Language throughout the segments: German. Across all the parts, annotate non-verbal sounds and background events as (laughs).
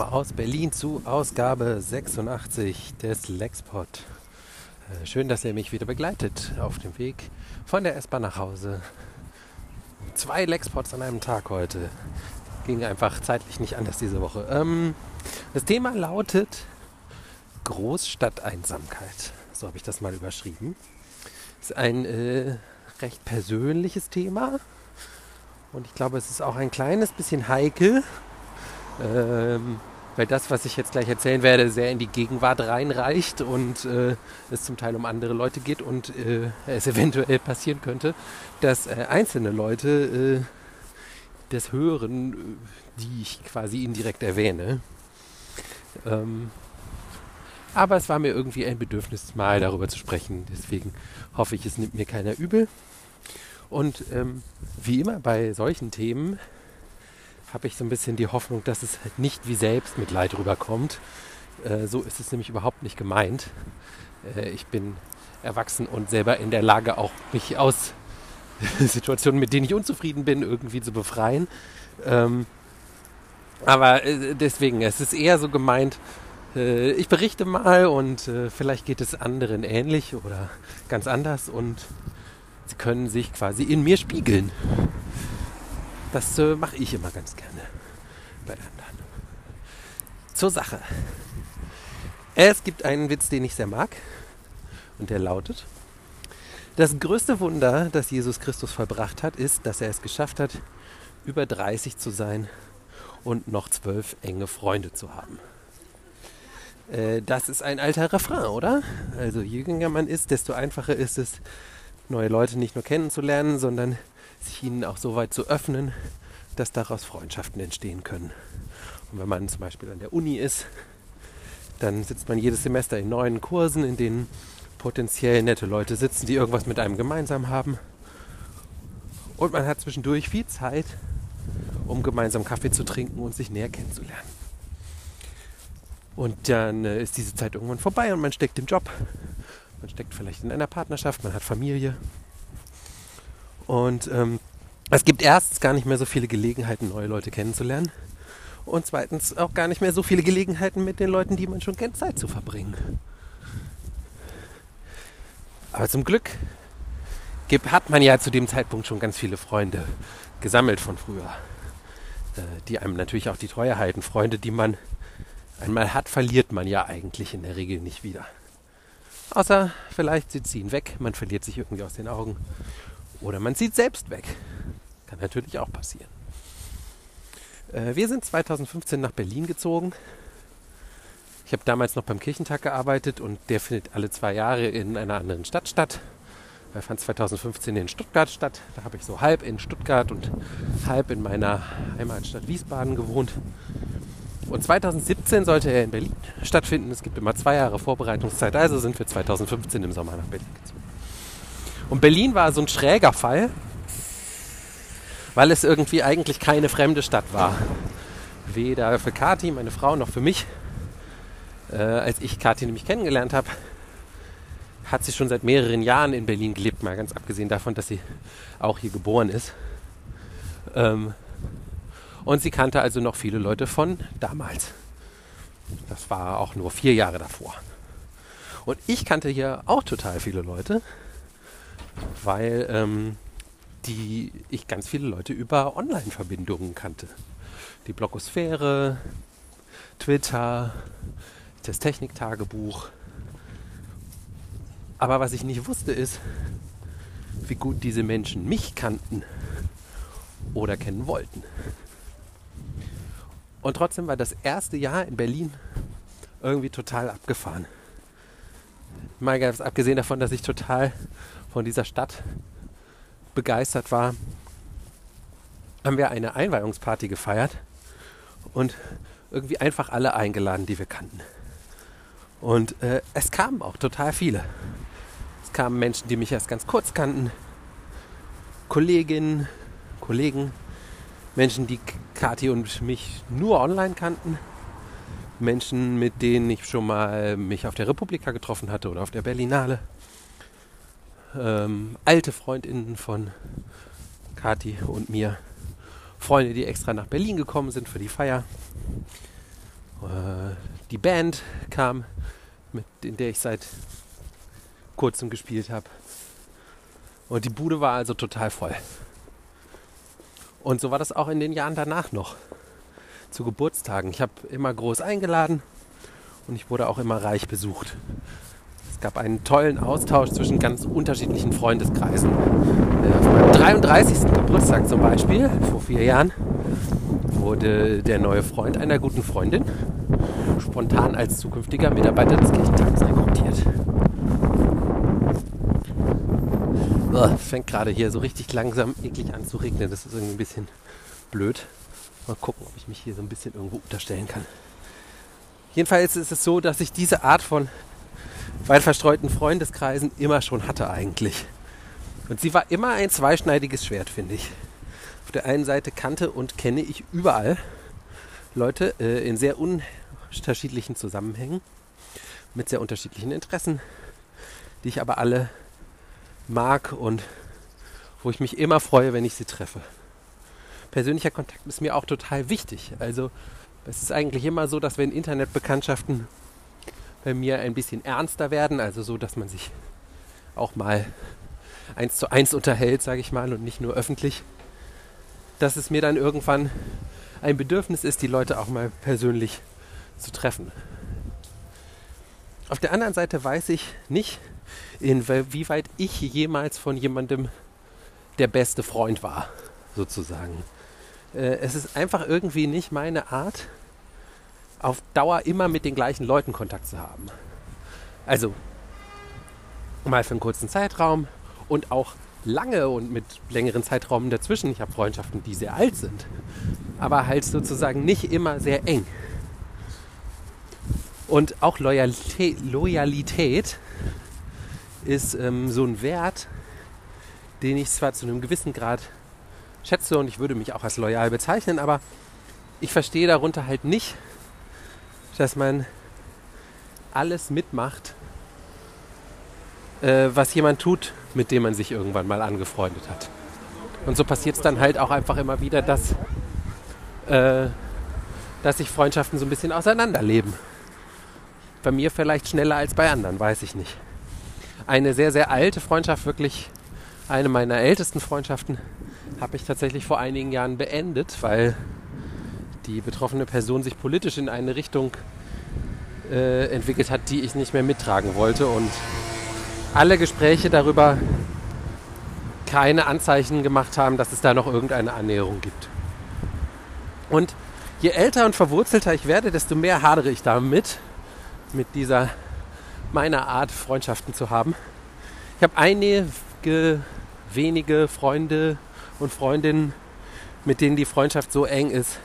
willkommen aus Berlin zu Ausgabe 86 des Lexpod. Äh, schön, dass ihr mich wieder begleitet auf dem Weg von der S-Bahn nach Hause. Zwei Lexpods an einem Tag heute. Ging einfach zeitlich nicht anders diese Woche. Ähm, das Thema lautet Großstadteinsamkeit. So habe ich das mal überschrieben. Ist ein äh, recht persönliches Thema. Und ich glaube, es ist auch ein kleines bisschen heikel, ähm, weil das, was ich jetzt gleich erzählen werde, sehr in die Gegenwart reinreicht und äh, es zum Teil um andere Leute geht und äh, es (laughs) eventuell passieren könnte, dass äh, einzelne Leute äh, das hören, äh, die ich quasi indirekt erwähne. Ähm, aber es war mir irgendwie ein Bedürfnis, mal darüber zu sprechen. Deswegen hoffe ich, es nimmt mir keiner übel. Und ähm, wie immer bei solchen Themen habe ich so ein bisschen die Hoffnung, dass es halt nicht wie Selbstmitleid rüberkommt. Äh, so ist es nämlich überhaupt nicht gemeint. Äh, ich bin erwachsen und selber in der Lage, auch mich aus (laughs) Situationen, mit denen ich unzufrieden bin, irgendwie zu befreien. Ähm, aber äh, deswegen, es ist eher so gemeint, äh, ich berichte mal und äh, vielleicht geht es anderen ähnlich oder ganz anders und sie können sich quasi in mir spiegeln. Das äh, mache ich immer ganz gerne bei anderen. Zur Sache. Es gibt einen Witz, den ich sehr mag. Und der lautet, das größte Wunder, das Jesus Christus vollbracht hat, ist, dass er es geschafft hat, über 30 zu sein und noch zwölf enge Freunde zu haben. Äh, das ist ein alter Refrain, oder? Also je jünger man ist, desto einfacher ist es, neue Leute nicht nur kennenzulernen, sondern sich ihnen auch so weit zu öffnen, dass daraus Freundschaften entstehen können. Und wenn man zum Beispiel an der Uni ist, dann sitzt man jedes Semester in neuen Kursen, in denen potenziell nette Leute sitzen, die irgendwas mit einem gemeinsam haben. Und man hat zwischendurch viel Zeit, um gemeinsam Kaffee zu trinken und sich näher kennenzulernen. Und dann äh, ist diese Zeit irgendwann vorbei und man steckt im Job. Man steckt vielleicht in einer Partnerschaft, man hat Familie. Und ähm, es gibt erstens gar nicht mehr so viele Gelegenheiten, neue Leute kennenzulernen. Und zweitens auch gar nicht mehr so viele Gelegenheiten, mit den Leuten, die man schon kennt, Zeit zu verbringen. Aber zum Glück hat man ja zu dem Zeitpunkt schon ganz viele Freunde gesammelt von früher, äh, die einem natürlich auch die Treue halten. Freunde, die man einmal hat, verliert man ja eigentlich in der Regel nicht wieder. Außer vielleicht sie ihn weg, man verliert sich irgendwie aus den Augen. Oder man zieht selbst weg. Kann natürlich auch passieren. Äh, wir sind 2015 nach Berlin gezogen. Ich habe damals noch beim Kirchentag gearbeitet und der findet alle zwei Jahre in einer anderen Stadt statt. Er fand 2015 in Stuttgart statt. Da habe ich so halb in Stuttgart und halb in meiner Heimatstadt Wiesbaden gewohnt. Und 2017 sollte er in Berlin stattfinden. Es gibt immer zwei Jahre Vorbereitungszeit, also sind wir 2015 im Sommer nach Berlin gezogen. Und Berlin war so ein schräger Fall, weil es irgendwie eigentlich keine fremde Stadt war. Weder für Kati, meine Frau, noch für mich. Äh, als ich Kati nämlich kennengelernt habe, hat sie schon seit mehreren Jahren in Berlin gelebt, mal ganz abgesehen davon, dass sie auch hier geboren ist. Ähm, und sie kannte also noch viele Leute von damals. Das war auch nur vier Jahre davor. Und ich kannte hier auch total viele Leute, weil ähm, die ich ganz viele Leute über Online-Verbindungen kannte. Die Blogosphäre, Twitter, das Techniktagebuch. Aber was ich nicht wusste ist, wie gut diese Menschen mich kannten oder kennen wollten. Und trotzdem war das erste Jahr in Berlin irgendwie total abgefahren. Mal ganz abgesehen davon, dass ich total von dieser Stadt begeistert war, haben wir eine Einweihungsparty gefeiert und irgendwie einfach alle eingeladen, die wir kannten. Und äh, es kamen auch total viele. Es kamen Menschen, die mich erst ganz kurz kannten, Kolleginnen, Kollegen, Menschen, die Kathi und mich nur online kannten, Menschen, mit denen ich schon mal mich auf der Republika getroffen hatte oder auf der Berlinale ähm, alte Freundinnen von Kati und mir, Freunde, die extra nach Berlin gekommen sind für die Feier. Äh, die Band kam, mit, in der ich seit kurzem gespielt habe. Und die Bude war also total voll. Und so war das auch in den Jahren danach noch. Zu Geburtstagen. Ich habe immer groß eingeladen und ich wurde auch immer reich besucht. Es gab einen tollen Austausch zwischen ganz unterschiedlichen Freundeskreisen. Äh, auf meinem 33. Geburtstag zum Beispiel, vor vier Jahren, wurde der neue Freund einer guten Freundin spontan als zukünftiger Mitarbeiter des Kirchentages rekrutiert. Es fängt gerade hier so richtig langsam eklig an zu regnen. Das ist irgendwie ein bisschen blöd. Mal gucken, ob ich mich hier so ein bisschen irgendwo unterstellen kann. Jedenfalls ist es so, dass ich diese Art von weit verstreuten Freundeskreisen immer schon hatte eigentlich. Und sie war immer ein zweischneidiges Schwert, finde ich. Auf der einen Seite kannte und kenne ich überall Leute äh, in sehr unterschiedlichen Zusammenhängen, mit sehr unterschiedlichen Interessen, die ich aber alle mag und wo ich mich immer freue, wenn ich sie treffe. Persönlicher Kontakt ist mir auch total wichtig. Also es ist eigentlich immer so, dass wenn Internetbekanntschaften bei mir ein bisschen ernster werden, also so, dass man sich auch mal eins zu eins unterhält, sage ich mal, und nicht nur öffentlich, dass es mir dann irgendwann ein Bedürfnis ist, die Leute auch mal persönlich zu treffen. Auf der anderen Seite weiß ich nicht, inwieweit ich jemals von jemandem der beste Freund war, sozusagen. Äh, es ist einfach irgendwie nicht meine Art, auf Dauer immer mit den gleichen Leuten Kontakt zu haben. Also mal für einen kurzen Zeitraum und auch lange und mit längeren Zeitraum dazwischen. Ich habe Freundschaften, die sehr alt sind, aber halt sozusagen nicht immer sehr eng. Und auch Loyalität, Loyalität ist ähm, so ein Wert, den ich zwar zu einem gewissen Grad schätze und ich würde mich auch als loyal bezeichnen, aber ich verstehe darunter halt nicht, dass man alles mitmacht, äh, was jemand tut, mit dem man sich irgendwann mal angefreundet hat. Und so passiert es dann halt auch einfach immer wieder, dass, äh, dass sich Freundschaften so ein bisschen auseinanderleben. Bei mir vielleicht schneller als bei anderen, weiß ich nicht. Eine sehr, sehr alte Freundschaft, wirklich eine meiner ältesten Freundschaften, habe ich tatsächlich vor einigen Jahren beendet, weil die betroffene Person sich politisch in eine Richtung äh, entwickelt hat, die ich nicht mehr mittragen wollte und alle Gespräche darüber keine Anzeichen gemacht haben, dass es da noch irgendeine Annäherung gibt. Und je älter und verwurzelter ich werde, desto mehr hadere ich damit, mit dieser meiner Art Freundschaften zu haben. Ich habe einige wenige Freunde und Freundinnen, mit denen die Freundschaft so eng ist,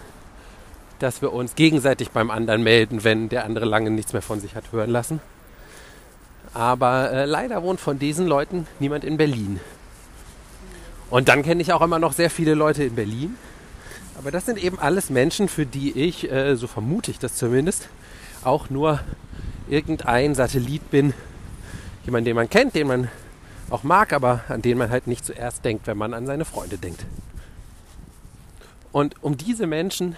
dass wir uns gegenseitig beim anderen melden, wenn der andere lange nichts mehr von sich hat hören lassen. Aber äh, leider wohnt von diesen Leuten niemand in Berlin. Und dann kenne ich auch immer noch sehr viele Leute in Berlin. Aber das sind eben alles Menschen, für die ich, äh, so vermute ich das zumindest, auch nur irgendein Satellit bin. Jemand, den man kennt, den man auch mag, aber an den man halt nicht zuerst denkt, wenn man an seine Freunde denkt. Und um diese Menschen,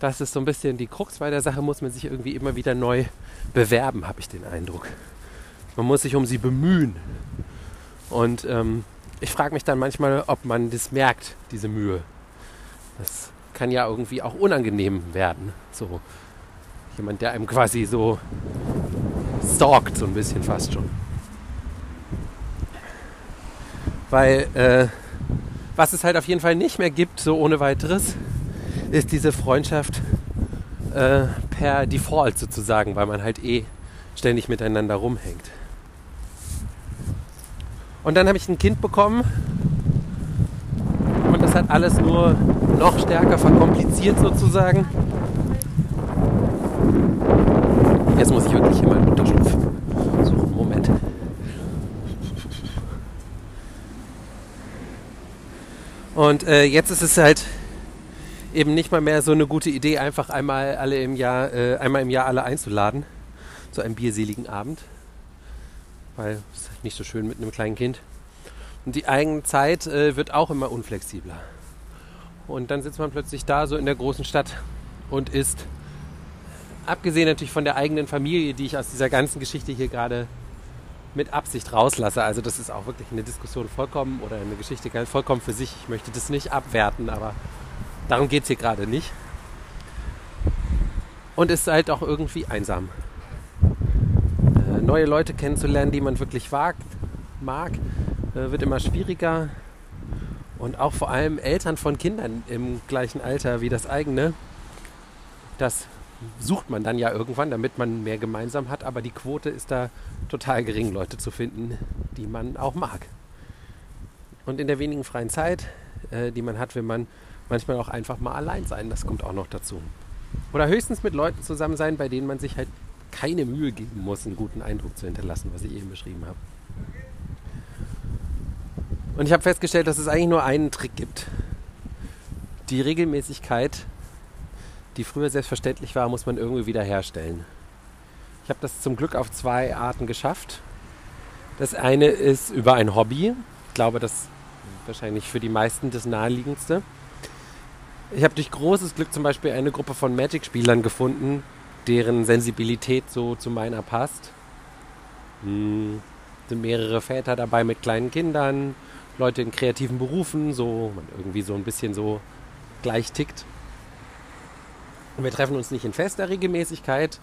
das ist so ein bisschen die Krux bei der Sache, muss man sich irgendwie immer wieder neu bewerben, habe ich den Eindruck. Man muss sich um sie bemühen. Und ähm, ich frage mich dann manchmal, ob man das merkt, diese Mühe. Das kann ja irgendwie auch unangenehm werden. So jemand, der einem quasi so stalkt, so ein bisschen fast schon. Weil äh, was es halt auf jeden Fall nicht mehr gibt, so ohne weiteres, ist diese Freundschaft äh, per Default sozusagen, weil man halt eh ständig miteinander rumhängt. Und dann habe ich ein Kind bekommen und das hat alles nur noch stärker verkompliziert sozusagen. Jetzt muss ich wirklich hier mal einen Unterschlupf suchen. Moment. Und äh, jetzt ist es halt eben nicht mal mehr so eine gute Idee, einfach einmal alle im Jahr, äh, einmal im Jahr alle einzuladen zu einem bierseligen Abend, weil es ist halt nicht so schön mit einem kleinen Kind. Und die eigene Zeit äh, wird auch immer unflexibler. Und dann sitzt man plötzlich da, so in der großen Stadt und isst abgesehen natürlich von der eigenen Familie, die ich aus dieser ganzen Geschichte hier gerade mit Absicht rauslasse. Also das ist auch wirklich eine Diskussion vollkommen oder eine Geschichte vollkommen für sich. Ich möchte das nicht abwerten, aber darum geht es hier gerade nicht. Und es ist halt auch irgendwie einsam. Äh, neue Leute kennenzulernen, die man wirklich wagt, mag, äh, wird immer schwieriger. Und auch vor allem Eltern von Kindern im gleichen Alter wie das eigene, das sucht man dann ja irgendwann, damit man mehr gemeinsam hat. Aber die Quote ist da total gering, Leute zu finden, die man auch mag. Und in der wenigen freien Zeit, äh, die man hat, will man manchmal auch einfach mal allein sein. Das kommt auch noch dazu. Oder höchstens mit Leuten zusammen sein, bei denen man sich halt keine Mühe geben muss, einen guten Eindruck zu hinterlassen, was ich eben beschrieben habe. Und ich habe festgestellt, dass es eigentlich nur einen Trick gibt. Die Regelmäßigkeit, die früher selbstverständlich war, muss man irgendwie wiederherstellen. Ich habe das zum Glück auf zwei Arten geschafft. Das eine ist über ein Hobby. Ich glaube, das ist wahrscheinlich für die meisten das naheliegendste. Ich habe durch großes Glück zum Beispiel eine Gruppe von Magic-Spielern gefunden, deren Sensibilität so zu meiner passt. Hm, sind mehrere Väter dabei mit kleinen Kindern, Leute in kreativen Berufen, so man irgendwie so ein bisschen so gleich tickt. Und wir treffen uns nicht in fester Regelmäßigkeit,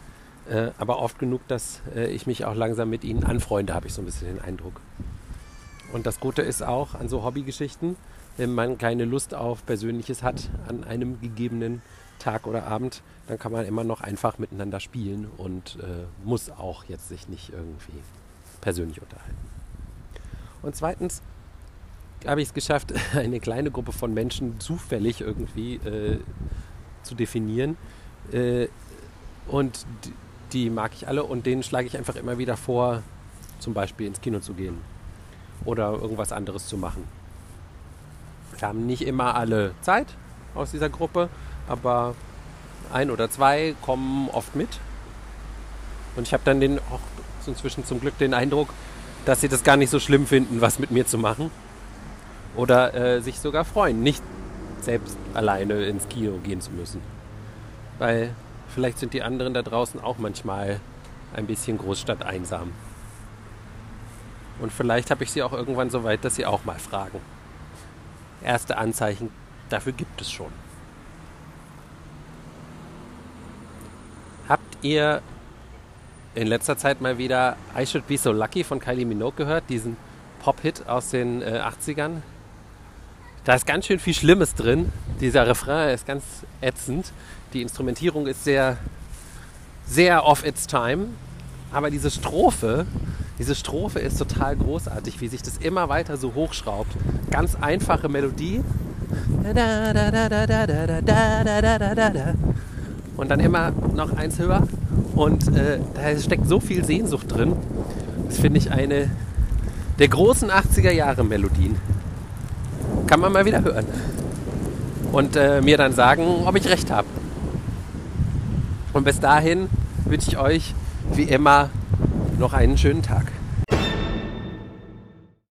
äh, aber oft genug, dass äh, ich mich auch langsam mit ihnen anfreunde, habe ich so ein bisschen den Eindruck. Und das Gute ist auch an so Hobbygeschichten, wenn man keine Lust auf Persönliches hat an einem gegebenen Tag oder Abend, dann kann man immer noch einfach miteinander spielen und äh, muss auch jetzt sich nicht irgendwie persönlich unterhalten. Und zweitens habe ich es geschafft, (laughs) eine kleine Gruppe von Menschen zufällig irgendwie äh, zu definieren. Äh, und die, die mag ich alle und denen schlage ich einfach immer wieder vor, zum Beispiel ins Kino zu gehen oder irgendwas anderes zu machen. Wir haben nicht immer alle Zeit aus dieser Gruppe, aber ein oder zwei kommen oft mit. Und ich habe dann den auch inzwischen zum Glück den Eindruck, dass sie das gar nicht so schlimm finden, was mit mir zu machen oder äh, sich sogar freuen, nicht selbst alleine ins Kino gehen zu müssen. Weil vielleicht sind die anderen da draußen auch manchmal ein bisschen Großstadt einsam. Und vielleicht habe ich sie auch irgendwann so weit, dass sie auch mal fragen. Erste Anzeichen dafür gibt es schon. Habt ihr in letzter Zeit mal wieder I Should Be So Lucky von Kylie Minogue gehört, diesen Pop-Hit aus den äh, 80ern? Da ist ganz schön viel Schlimmes drin. Dieser Refrain ist ganz ätzend. Die Instrumentierung ist sehr, sehr off its time. Aber diese Strophe, diese Strophe ist total großartig, wie sich das immer weiter so hochschraubt. Ganz einfache Melodie. Und dann immer noch eins höher. Und äh, da steckt so viel Sehnsucht drin. Das finde ich eine der großen 80er Jahre Melodien kann man mal wieder hören. Und äh, mir dann sagen, ob ich recht habe. Und bis dahin wünsche ich euch wie immer noch einen schönen Tag.